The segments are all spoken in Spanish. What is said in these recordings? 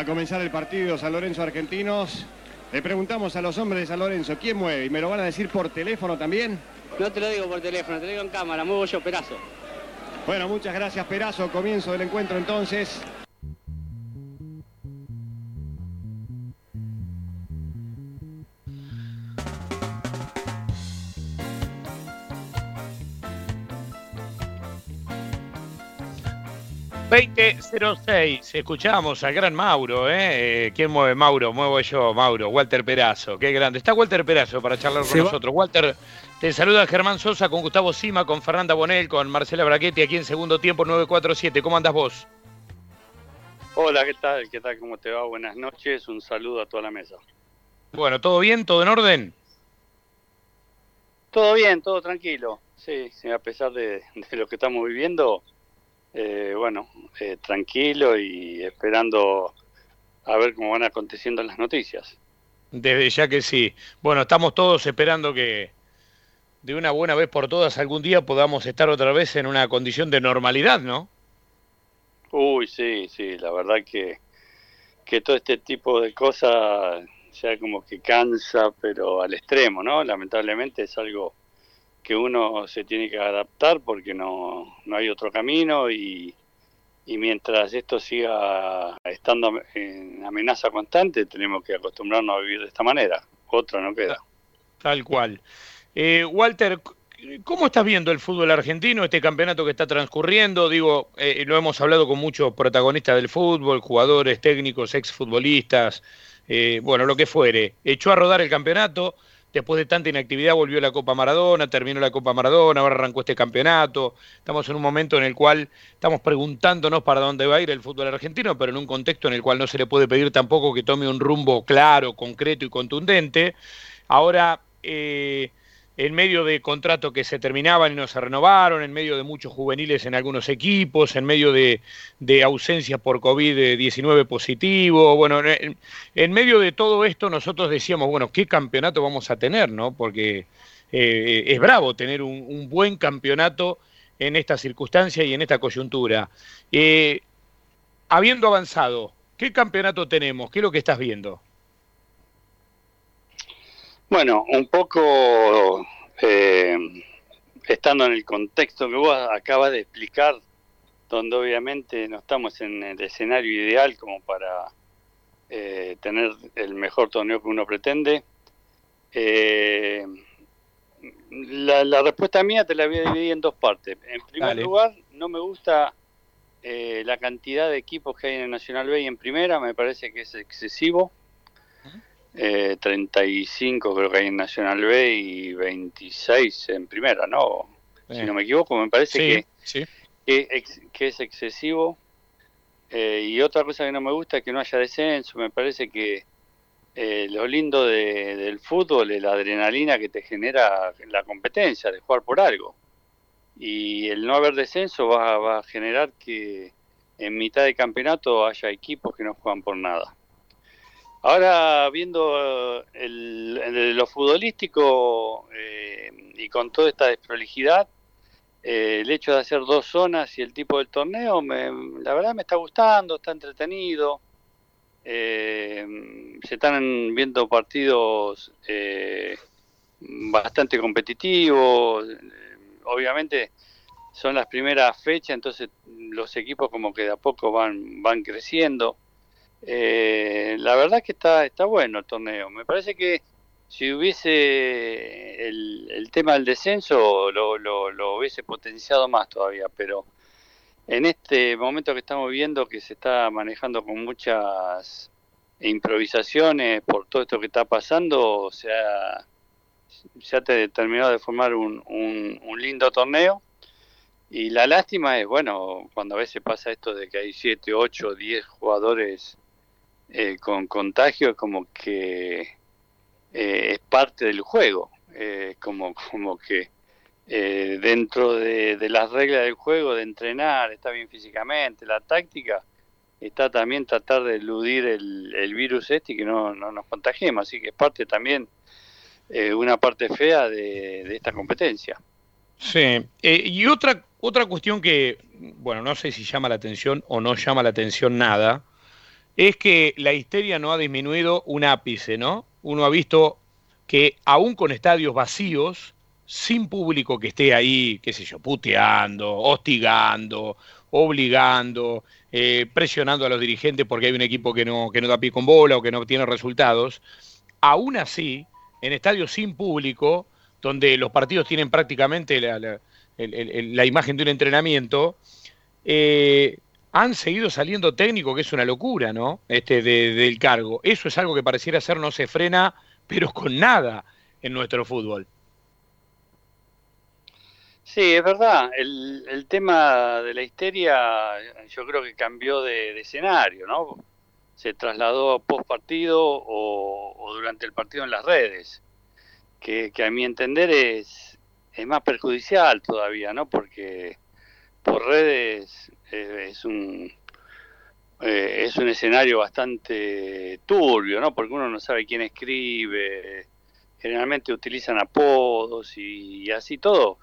a comenzar el partido San Lorenzo Argentinos. Le preguntamos a los hombres de San Lorenzo, ¿quién mueve? ¿Y me lo van a decir por teléfono también? No te lo digo por teléfono, te lo digo en cámara, muevo yo, Perazo. Bueno, muchas gracias, Perazo. Comienzo del encuentro entonces. ...20.06... escuchamos al gran Mauro, ¿eh? eh ¿Quién mueve Mauro? Muevo yo, Mauro, Walter Perazo, qué grande. Está Walter Perazo para charlar con nosotros. Walter, te saluda Germán Sosa con Gustavo Sima, con Fernanda Bonel, con Marcela Brachetti, aquí en segundo tiempo 947. ¿Cómo andas vos? Hola, ¿qué tal? ¿Qué tal? ¿Cómo te va? Buenas noches, un saludo a toda la mesa. Bueno, ¿todo bien? ¿Todo en orden? Todo bien, todo tranquilo. Sí, sí a pesar de lo que estamos viviendo, eh, bueno, eh, tranquilo y esperando a ver cómo van aconteciendo las noticias. Desde ya que sí. Bueno, estamos todos esperando que de una buena vez por todas algún día podamos estar otra vez en una condición de normalidad, ¿no? Uy, sí, sí, la verdad que, que todo este tipo de cosas ya como que cansa, pero al extremo, ¿no? Lamentablemente es algo que uno se tiene que adaptar porque no, no hay otro camino y, y mientras esto siga estando en amenaza constante, tenemos que acostumbrarnos a vivir de esta manera. Otra no queda. Tal cual. Eh, Walter, ¿cómo estás viendo el fútbol argentino, este campeonato que está transcurriendo? Digo, eh, lo hemos hablado con muchos protagonistas del fútbol, jugadores, técnicos, exfutbolistas, eh, bueno, lo que fuere. Echó a rodar el campeonato Después de tanta inactividad volvió la Copa Maradona, terminó la Copa Maradona, ahora arrancó este campeonato. Estamos en un momento en el cual estamos preguntándonos para dónde va a ir el fútbol argentino, pero en un contexto en el cual no se le puede pedir tampoco que tome un rumbo claro, concreto y contundente. Ahora, eh, en medio de contratos que se terminaban y no se renovaron, en medio de muchos juveniles en algunos equipos, en medio de, de ausencias por COVID-19 positivo. Bueno, en, medio de todo esto nosotros decíamos, bueno, ¿qué campeonato vamos a tener? no Porque eh, es bravo tener un, buen campeonato en esta circunstancia y en esta coyuntura. Eh, habiendo avanzado, ¿qué campeonato tenemos? ¿Qué es lo que estás viendo? Bueno, un poco eh, estando en el contexto que vos acabas de explicar, donde obviamente no estamos en el escenario ideal como para eh, tener el mejor torneo que uno pretende. Eh, la, respuesta mía te la voy a dividir en dos partes. En primer lugar, no me gusta la cantidad de equipos que hay en el Nacional B y en primera, me parece que es excesivo eh, 35 creo que hay en Nacional B y 26 en primera, ¿no? Si no me equivoco, me parece que, que, es excesivo. Eh, y otra cosa que no me gusta es que no haya descenso, me parece que eh, lo lindo del fútbol es la adrenalina que te genera la competencia, de jugar por algo. Y el no haber descenso va, va a generar que en mitad de campeonato haya equipos que no juegan por nada. Ahora, viendo el, lo futbolístico eh, y con toda esta desprolijidad, eh, el hecho de hacer dos zonas y el tipo del torneo, la verdad me está gustando, está entretenido. Eh, se están viendo partidos bastante competitivos. Obviamente son las primeras fechas, entonces los equipos como que de a poco van, van creciendo. Eh, la verdad que está, está bueno el torneo. Me parece que si hubiese el, tema del descenso, lo, lo, hubiese potenciado más todavía, pero en este momento que estamos viendo que se está manejando con muchas improvisaciones por todo esto que está pasando, se ha, se ha terminado de formar un, un, un lindo torneo. Y la lástima es, bueno, cuando a veces pasa esto de que hay 7, 8, 10 jugadores eh, con contagio como que eh, es parte del juego, eh, como, como que dentro de, las reglas del juego, de entrenar, está bien físicamente, la táctica, está también tratar de eludir el, virus este y que no, no, nos contagiemos, así que es parte también, una parte fea de, de esta competencia. Sí, y otra, otra cuestión que, bueno, no sé si llama la atención o no llama la atención nada, es que la histeria no ha disminuido un ápice, ¿no? Uno ha visto que aún con estadios vacíos, sin público que esté ahí, qué sé yo, puteando, hostigando, obligando, eh, presionando a los dirigentes porque hay un equipo que no, que no da pie con bola o que no tiene resultados, aún así, en estadios sin público, donde los partidos tienen prácticamente la, imagen de un entrenamiento, eh, han seguido saliendo técnicos, que es una locura, ¿no? Este, del cargo. Eso es algo que pareciera ser no se frena, pero con nada en nuestro fútbol. Sí, es verdad. El, tema de la histeria yo creo que cambió de, escenario, ¿no? Se trasladó post partido o, durante el partido en las redes, que, a mi entender es más perjudicial todavía, ¿no? Porque por redes eh, es un eh, es un escenario bastante turbio, ¿no? Porque uno no sabe quién escribe, generalmente utilizan apodos y así todo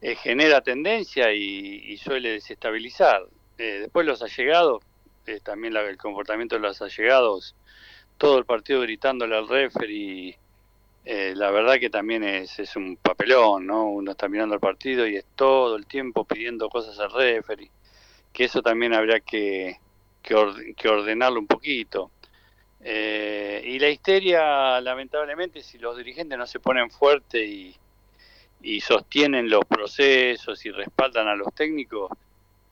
eh, genera tendencia y, suele desestabilizar. Eh, después los allegados, también el comportamiento de los allegados, todo el partido gritándole al referee, la verdad que también es, es un papelón, ¿no? Uno está mirando el partido y es todo el tiempo pidiendo cosas al referee, que eso también habría que, que, ordenarlo un poquito. y la histeria, lamentablemente, si los dirigentes no se ponen fuertes y, y sostienen los procesos y respaldan a los técnicos,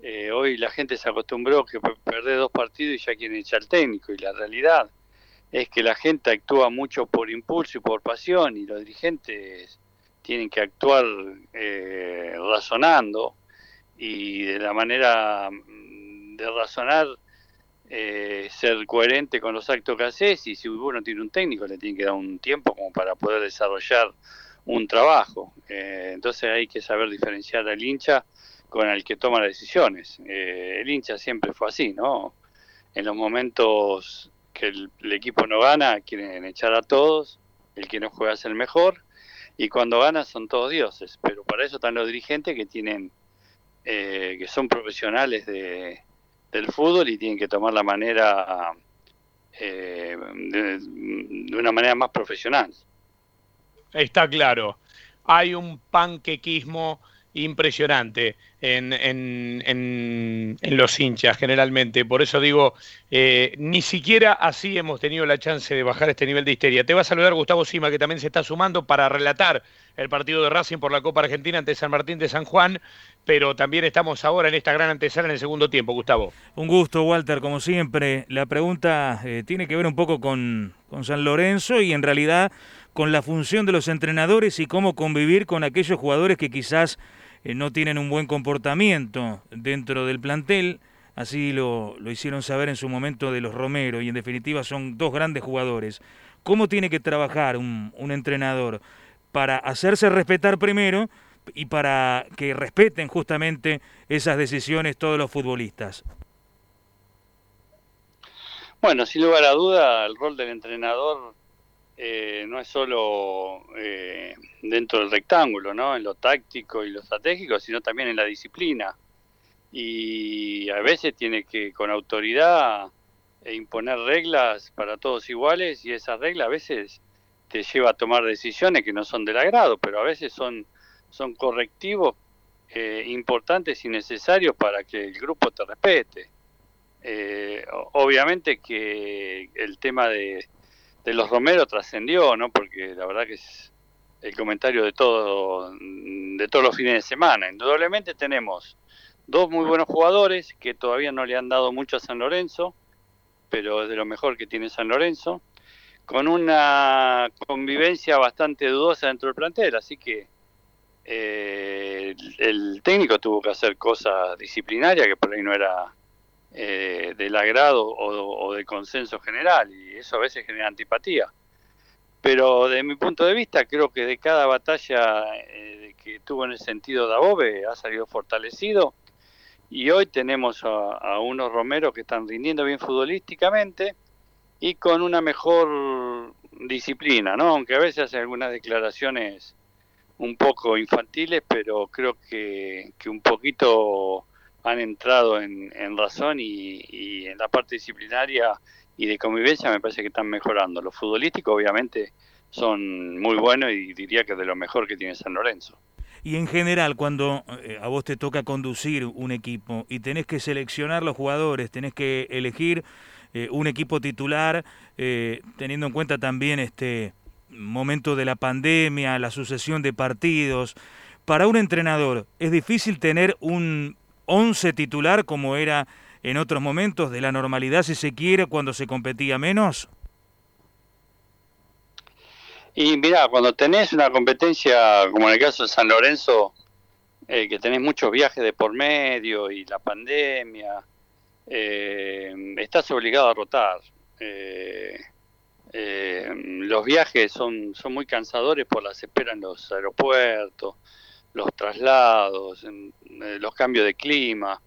eh, hoy la gente se acostumbró que perder dos partidos y ya quieren echar al técnico y la realidad es que la gente actúa mucho por impulso y por pasión y los dirigentes tienen que actuar eh, razonando y de la manera mm, de razonar eh, ser coherente con los actos que haces y si uno tiene un técnico le tiene que dar un tiempo como para poder desarrollar un trabajo. Eh, entonces hay que saber diferenciar al hincha con el que toma las decisiones. Eh, el hincha siempre fue así, ¿no? En los momentos que el, equipo no gana, quieren echar a todos, el que no juega es el mejor, y cuando gana son todos dioses. Pero para eso están los dirigentes que tienen, eh, que son profesionales de, del fútbol y tienen que tomar la manera de una manera más profesional está claro. Hay un panquequismo impresionante en, los hinchas generalmente. Por eso digo, eh, ni siquiera así hemos tenido la chance de bajar este nivel de histeria. Te va a saludar Gustavo Sima, que también se está sumando para relatar el partido de Racing por la Copa Argentina ante San Martín de San Juan, pero también estamos ahora en esta gran antesala en el segundo tiempo, Gustavo. Un gusto, Walter, como siempre. La pregunta eh, tiene que ver un poco con, con San Lorenzo y en realidad con la función de los entrenadores y cómo convivir con aquellos jugadores que quizás eh, no tienen un buen comportamiento dentro del plantel. Así lo, lo, hicieron saber en su momento de los Romero y en definitiva son dos grandes jugadores. ¿Cómo tiene que trabajar un, un entrenador para hacerse respetar primero y para que respeten justamente esas decisiones todos los futbolistas? Bueno, sin lugar a duda, el rol del entrenador eh, no es solo eh, dentro del rectángulo, ¿no? En lo táctico y lo estratégico, sino también en la disciplina. Y a veces tiene que, con autoridad, e imponer reglas para todos iguales y esas reglas a veces te lleva a tomar decisiones que no son del agrado, pero a veces son, son correctivos eh, importantes y necesarios para que el grupo te respete. obviamente que el tema de, de los Romero trascendió, ¿no? Porque la verdad que es el comentario de todo de todos los fines de semana. Indudablemente tenemos dos muy buenos jugadores que todavía no le han dado mucho a San Lorenzo, pero es de lo mejor que tiene San Lorenzo, con una convivencia bastante dudosa dentro del plantel, así que eh, el, técnico tuvo que hacer cosas disciplinarias que por ahí no era eh, del agrado o, de consenso general y eso a veces genera antipatía. Pero de mi punto de vista creo que de cada batalla eh, que tuvo en el sentido de Above ha salido fortalecido y hoy tenemos a, unos Romero que están rindiendo bien futbolísticamente y con una mejor disciplina, ¿no? Aunque a veces hacen algunas declaraciones un poco infantiles, pero creo que, que un poquito han entrado en, razón y, en la parte disciplinaria y de convivencia me parece que están mejorando. Los futbolísticos obviamente son muy buenos y diría que de lo mejor que tiene San Lorenzo. Y en general, cuando eh, a vos te toca conducir un equipo y tenés que seleccionar los jugadores, tenés que elegir eh, un equipo titular, eh, teniendo en cuenta también este momento de la pandemia, la sucesión de partidos, para un entrenador, ¿es difícil tener un 11 titular como era en otros momentos de la normalidad, si se quiere, cuando se competía menos? Y mira, cuando tenés una competencia como en el caso de San Lorenzo, eh, que tenés muchos viajes de por medio y la pandemia, eh, estás obligado a rotar. Eh, los viajes son, son muy cansadores por las esperas en los aeropuertos, los traslados, los cambios de clima,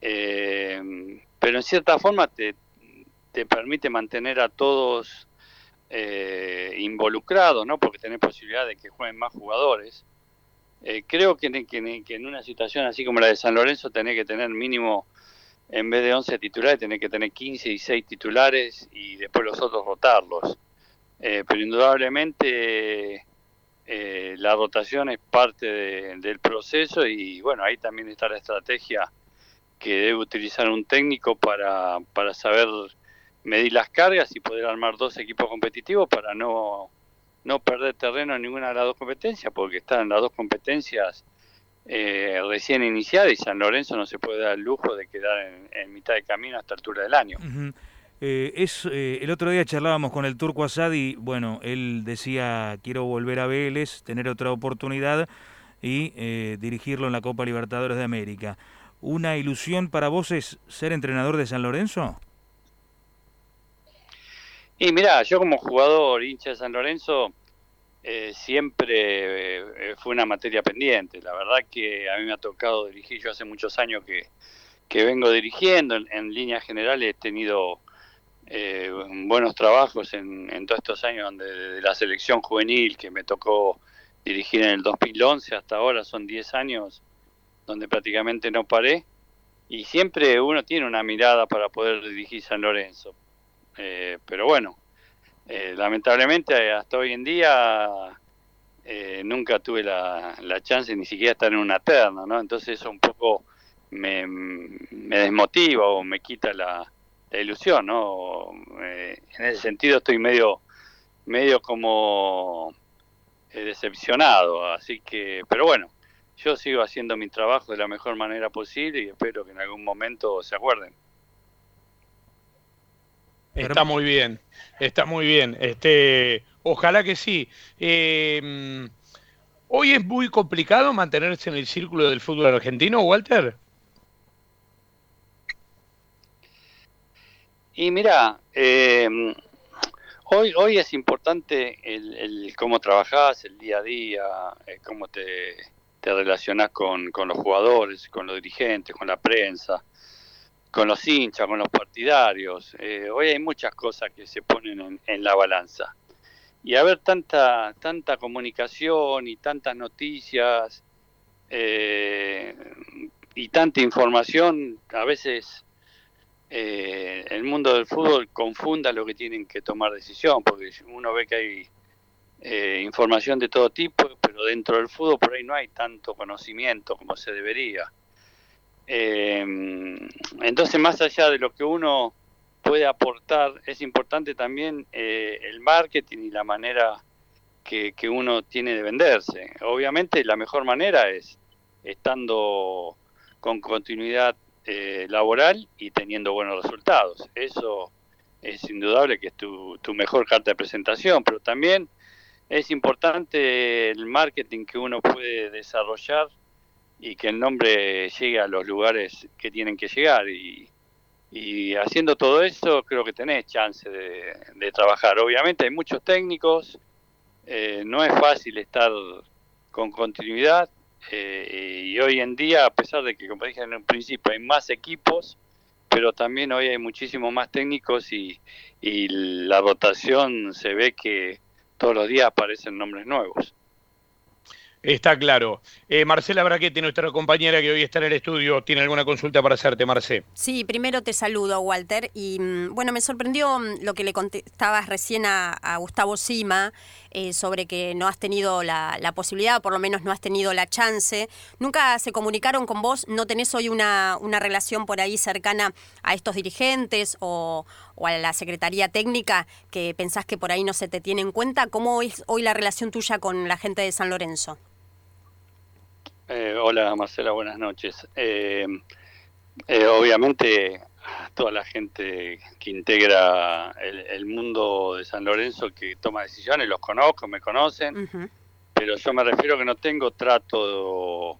pero en cierta forma te, te permite mantener a todos eh, involucrado, ¿no? porque tenés posibilidad de que jueguen más jugadores. Eh, creo que, en una situación así como la de San Lorenzo tenés que tener mínimo, en vez de 11 titulares, tenés que tener 15 y 6 titulares y después los otros rotarlos. Eh, pero indudablemente eh, la rotación es parte del proceso y bueno, ahí también está la estrategia que debe utilizar un técnico para, para saber medir las cargas y poder armar dos equipos competitivos para no, no perder terreno en ninguna de las dos competencias, porque están las dos competencias eh, recién iniciadas y San Lorenzo no se puede dar el lujo de quedar en, mitad de camino hasta altura del año. Eh, es eh, El otro día charlábamos con el turco Asad y bueno, él decía quiero volver a Vélez, tener otra oportunidad y dirigirlo en la Copa Libertadores de América. ¿Una ilusión para vos es ser entrenador de San Lorenzo? Y mira, yo como jugador hincha de San Lorenzo eh, siempre eh, fue una materia pendiente. La verdad que a mí me ha tocado dirigir, yo hace muchos años que, vengo dirigiendo, en, líneas generales he tenido eh, buenos trabajos en, todos estos años donde de la selección juvenil que me tocó dirigir en el 2011 hasta ahora son 10 años donde prácticamente no paré y siempre uno tiene una mirada para poder dirigir San Lorenzo eh, pero bueno, eh, lamentablemente hasta hoy en día eh, nunca tuve la, chance ni siquiera estar en una terna. Entonces eso un poco me, desmotiva o me quita la, ilusión, ¿no? en ese sentido estoy medio, medio como decepcionado, así que, pero bueno, yo sigo haciendo mi trabajo de la mejor manera posible y espero que en algún momento se acuerden. Está muy bien, está muy bien. Este, ojalá que sí. Em, Hoy es muy complicado mantenerse en el círculo del fútbol argentino, Walter. Y mira, em, hoy, hoy es importante el, cómo trabajás, el día a día, eh, cómo te, te relacionás con, con los jugadores, con los dirigentes, con la prensa con los hinchas, con los partidarios. Eh, hoy hay muchas cosas que se ponen en, la balanza. Y haber tanta, tanta comunicación y tantas noticias eh, y tanta información, a veces eh, el mundo del fútbol confunda lo que tienen que tomar decisión, porque uno ve que hay información de todo tipo, pero dentro del fútbol por ahí no hay tanto conocimiento como se debería. Eh, entonces, más allá de lo que uno puede aportar, es importante también eh, el marketing y la manera que, uno tiene de venderse. Obviamente, la mejor manera es estando con continuidad eh, laboral y teniendo buenos resultados. Eso es indudable que es tu, tu mejor carta de presentación, pero también es importante el marketing que uno puede desarrollar y que el nombre llegue a los lugares que tienen que llegar. Y, haciendo todo eso creo que tenés chance de, trabajar. Obviamente hay muchos técnicos, eh, no es fácil estar con continuidad eh, y hoy en día, a pesar de que, como dije en un principio, hay más equipos, pero también hoy hay muchísimos más técnicos y, y la rotación se ve que todos los días aparecen nombres nuevos. Está claro. Eh, Marcela Braquete, nuestra compañera que hoy está en el estudio, ¿tiene alguna consulta para hacerte, Marce? Sí, primero te saludo, Walter. Y mm, bueno, me sorprendió mm, lo que le contestabas recién a, Gustavo Sima eh, sobre que no has tenido la, posibilidad, o por lo menos no has tenido la chance. ¿Nunca se comunicaron con vos? ¿No tenés hoy una, una relación por ahí cercana a estos dirigentes o, o a la Secretaría Técnica que pensás que por ahí no se te tiene en cuenta? ¿Cómo es hoy la relación tuya con la gente de San Lorenzo? Eh, hola Marcela, buenas noches. Eh, eh, obviamente toda la gente que integra el, mundo de San Lorenzo que toma decisiones, los conozco, me conocen, pero yo me refiero que no tengo trato, o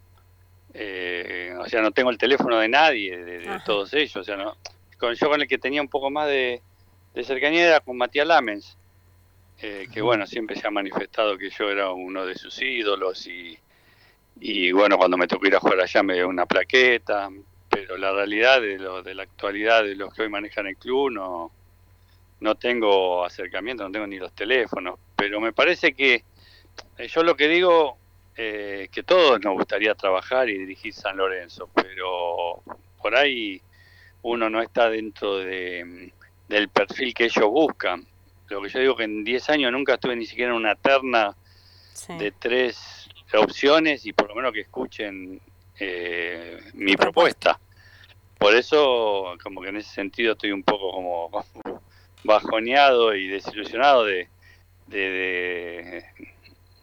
sea, no tengo el teléfono de nadie, de, todos ellos, o sea, no, con, yo con el que tenía un poco más de, cercanía era con Matías Lamens, que bueno, siempre se ha manifestado que yo era uno de sus ídolos y y bueno, cuando me tocó ir a jugar allá me dio una plaqueta, pero la realidad de, lo, de la actualidad de los que hoy manejan el club no, no tengo acercamiento, no tengo ni los teléfonos, pero me parece que eh, yo lo que digo eh, que todos nos gustaría trabajar y dirigir San Lorenzo, pero por ahí uno no está dentro de, del perfil que ellos buscan. Lo que yo digo que en 10 años nunca estuve ni siquiera en una terna de tres opciones y por lo menos que escuchen eh, mi propuesta. Por eso, como que en ese sentido estoy un poco como bajoneado y desilusionado de, de,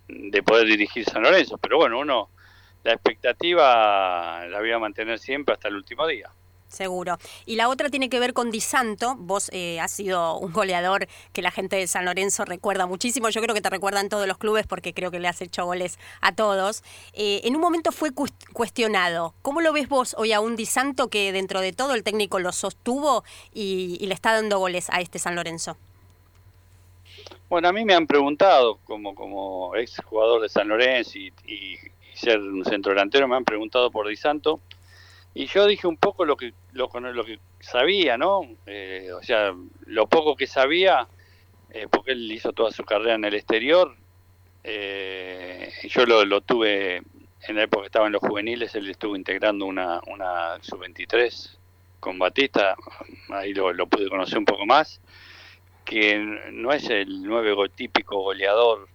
de, poder dirigir San Lorenzo. Pero bueno, uno, la expectativa la voy a mantener siempre hasta el último día. Seguro. Y la otra tiene que ver con Di Santo. Vos eh, has sido un goleador que la gente de San Lorenzo recuerda muchísimo. Yo creo que te recuerdan todos los clubes porque creo que le has hecho goles a todos. Eh, en un momento fue cuestionado. ¿Cómo lo ves vos hoy a un Di Santo que dentro de todo el técnico lo sostuvo y, le está dando goles a este San Lorenzo? Bueno, a mí me han preguntado, como, como ex jugador de San Lorenzo y, y ser un centro delantero, me han preguntado por Di Santo y yo dije un poco lo que lo, lo que sabía, ¿no? Eh, o sea, lo poco que sabía, eh, porque él hizo toda su carrera en el exterior. Eh, yo lo, lo, tuve en la época que estaba en los juveniles, él estuvo integrando una, una sub-23 con Batista, ahí lo, pude conocer un poco más, que no es el nueve típico goleador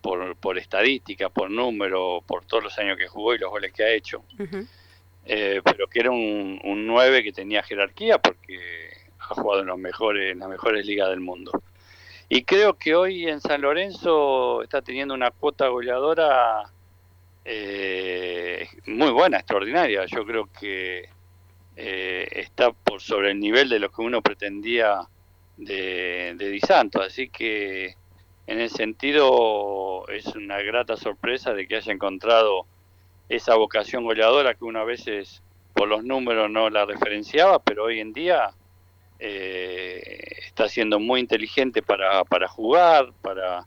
por, por estadística, por número, por todos los años que jugó y los goles que ha hecho. Eh, pero que era un, un 9 que tenía jerarquía porque ha jugado en, los mejores, en las mejores ligas del mundo. Y creo que hoy en San Lorenzo está teniendo una cuota goleadora eh, muy buena, extraordinaria. Yo creo que eh, está por sobre el nivel de lo que uno pretendía de, de Di Santo. Así que en ese sentido es una grata sorpresa de que haya encontrado esa vocación goleadora que una veces por los números no la referenciaba, pero hoy en día eh, está siendo muy inteligente para, para jugar, para,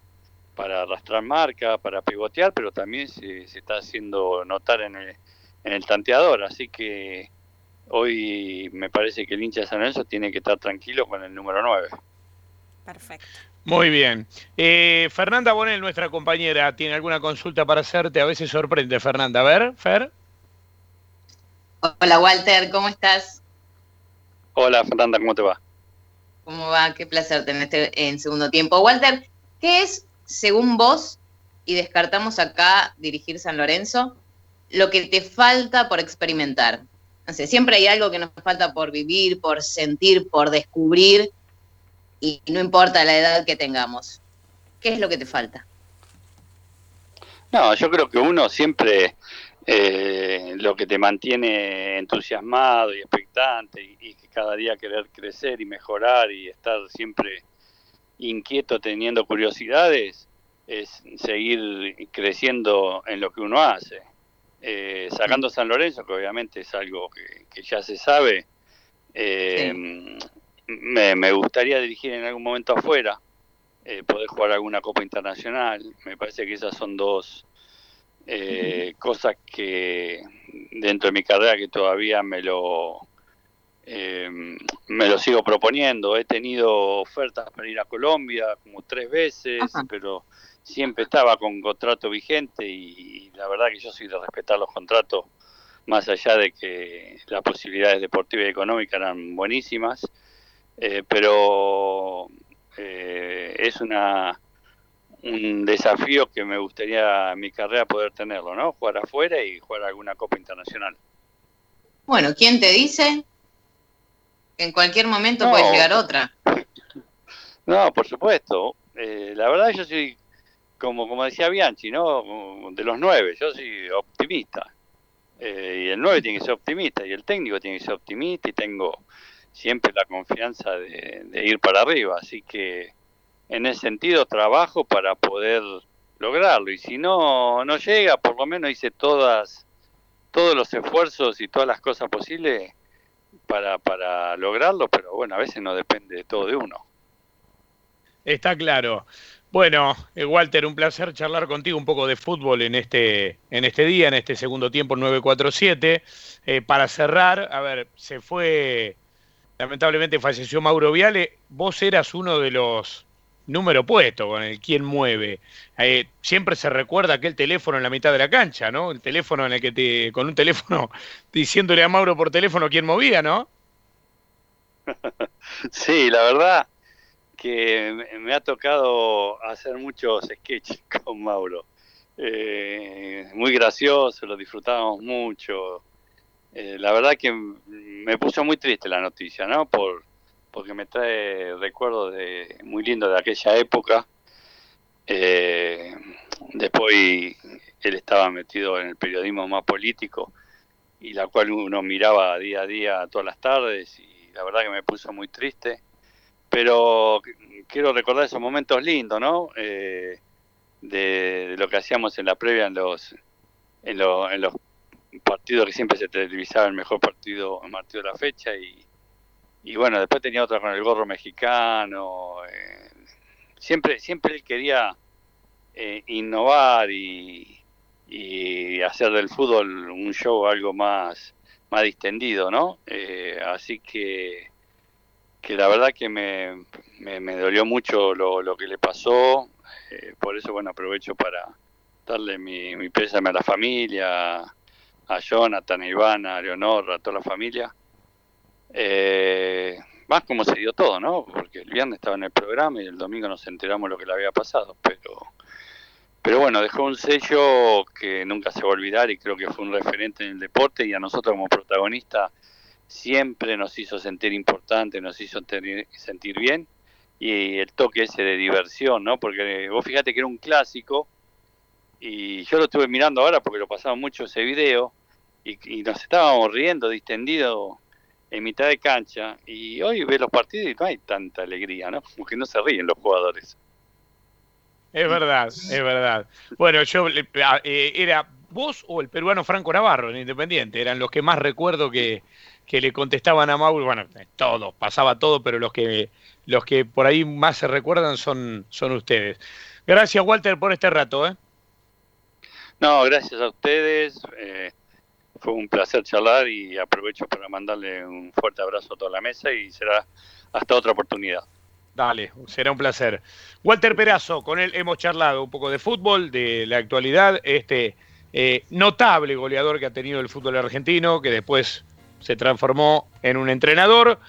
para arrastrar marca, para pivotear, pero también se, está haciendo notar en el, en el tanteador, así que hoy me parece que el hincha de San Lorenzo tiene que estar tranquilo con el número 9. Perfecto. Muy bien. Eh, Fernanda Bonel, nuestra compañera, tiene alguna consulta para hacerte. A veces sorprende, Fernanda. A ver, Fer. Hola, Walter, ¿cómo estás? Hola, Fernanda, ¿cómo te va? ¿Cómo va? Qué placer tenerte en segundo tiempo. Walter, ¿qué es, según vos, y descartamos acá dirigir San Lorenzo, lo que te falta por experimentar? No sé, siempre hay algo que nos falta por vivir, por sentir, por descubrir y no importa la edad que tengamos. ¿Qué es lo que te falta? No, yo creo que uno siempre eh, lo que te mantiene entusiasmado y expectante y, y, cada día querer crecer y mejorar y estar siempre inquieto teniendo curiosidades es seguir creciendo en lo que uno hace. Eh, sacando San Lorenzo, que obviamente es algo que, ya se sabe, eh, me, gustaría dirigir en algún momento afuera, eh, poder jugar alguna Copa Internacional. Me parece que esas son dos eh, cosas que dentro de mi carrera que todavía me lo eh, me lo sigo proponiendo. He tenido ofertas para ir a Colombia como tres veces, pero siempre estaba con contrato vigente y, la verdad que yo soy de respetar los contratos más allá de que las posibilidades deportivas y económicas eran buenísimas, eh, pero eh, es una un desafío que me gustaría en mi carrera poder tenerlo, ¿no? Jugar afuera y jugar alguna Copa Internacional. Bueno, ¿quién te dice? En cualquier momento puede llegar otra. No, por supuesto. Eh, la verdad yo soy, como, como decía Bianchi, ¿no? De los nueve, yo soy optimista. Eh, y el nueve tiene que ser optimista y el técnico tiene que ser optimista y tengo siempre la confianza de, ir para arriba. Así que en ese sentido trabajo para poder lograrlo. Y si no no llega por lo menos hice todas todos los esfuerzos y todas las cosas posibles para, para lograrlo pero bueno a veces no depende de todo de uno. Está claro. Bueno eh, Walter un placer charlar contigo un poco de fútbol en este en este día en este segundo tiempo 947 eh, para cerrar a ver se fue lamentablemente falleció Mauro Viale vos eras uno de los número puesto con el quién mueve. Eh, siempre se recuerda aquel teléfono en la mitad de la cancha, ¿no? El teléfono en el que te, con un teléfono diciéndole a Mauro por teléfono quién movía, ¿no? Sí, la verdad que me ha tocado hacer muchos sketches con Mauro. Eh, muy gracioso, lo disfrutábamos mucho. Eh, la verdad que me puso muy triste la noticia, ¿no? Por, porque me trae recuerdos de, muy lindos de aquella época. Eh, después él estaba metido en el periodismo más político y la cual uno miraba día a día todas las tardes y la verdad que me puso muy triste. Pero quiero recordar esos momentos lindos, ¿no? Eh, de, lo que hacíamos en la previa en los, en, en los partidos que siempre se televisaba el mejor partido, el partido de la fecha y y bueno, después tenía otra con el gorro mexicano. Eh, siempre, siempre él quería eh, innovar y, y, hacer del fútbol un show algo más, más distendido, ¿no? Eh, así que, que la verdad que me, me, dolió mucho lo, lo, que le pasó. por eso, bueno, aprovecho para darle mi, mi pésame a la familia, a Jonathan, a Ivana, a Leonor, a toda la familia eh, más como se dio todo, ¿no? Porque el viernes estaba en el programa y el domingo nos enteramos lo que le había pasado, pero pero bueno, dejó un sello que nunca se va a olvidar y creo que fue un referente en el deporte y a nosotros como protagonistas siempre nos hizo sentir importante, nos hizo sentir bien y el toque ese de diversión, ¿no? Porque vos fíjate que era un clásico y yo lo estuve mirando ahora porque lo pasaba mucho ese video y, y nos estábamos riendo distendido en mitad de cancha y hoy ve los partidos y no hay tanta alegría, ¿no? Como que no se ríen los jugadores. Es verdad, es verdad. Bueno, yo eh, era vos o el peruano Franco Navarro en Independiente, eran los que más recuerdo que, que le contestaban a Mauro, bueno, todo, pasaba todo, pero los que los que por ahí más se recuerdan son, son ustedes. Gracias Walter por este rato, ¿eh? No, gracias a ustedes. Eh, fue un placer charlar y aprovecho para mandarle un fuerte abrazo a toda la mesa y será hasta otra oportunidad. Dale, será un placer. Walter Perazo, con él hemos charlado un poco de fútbol, de la actualidad, este eh, notable goleador que ha tenido el fútbol argentino, que después se transformó en un entrenador.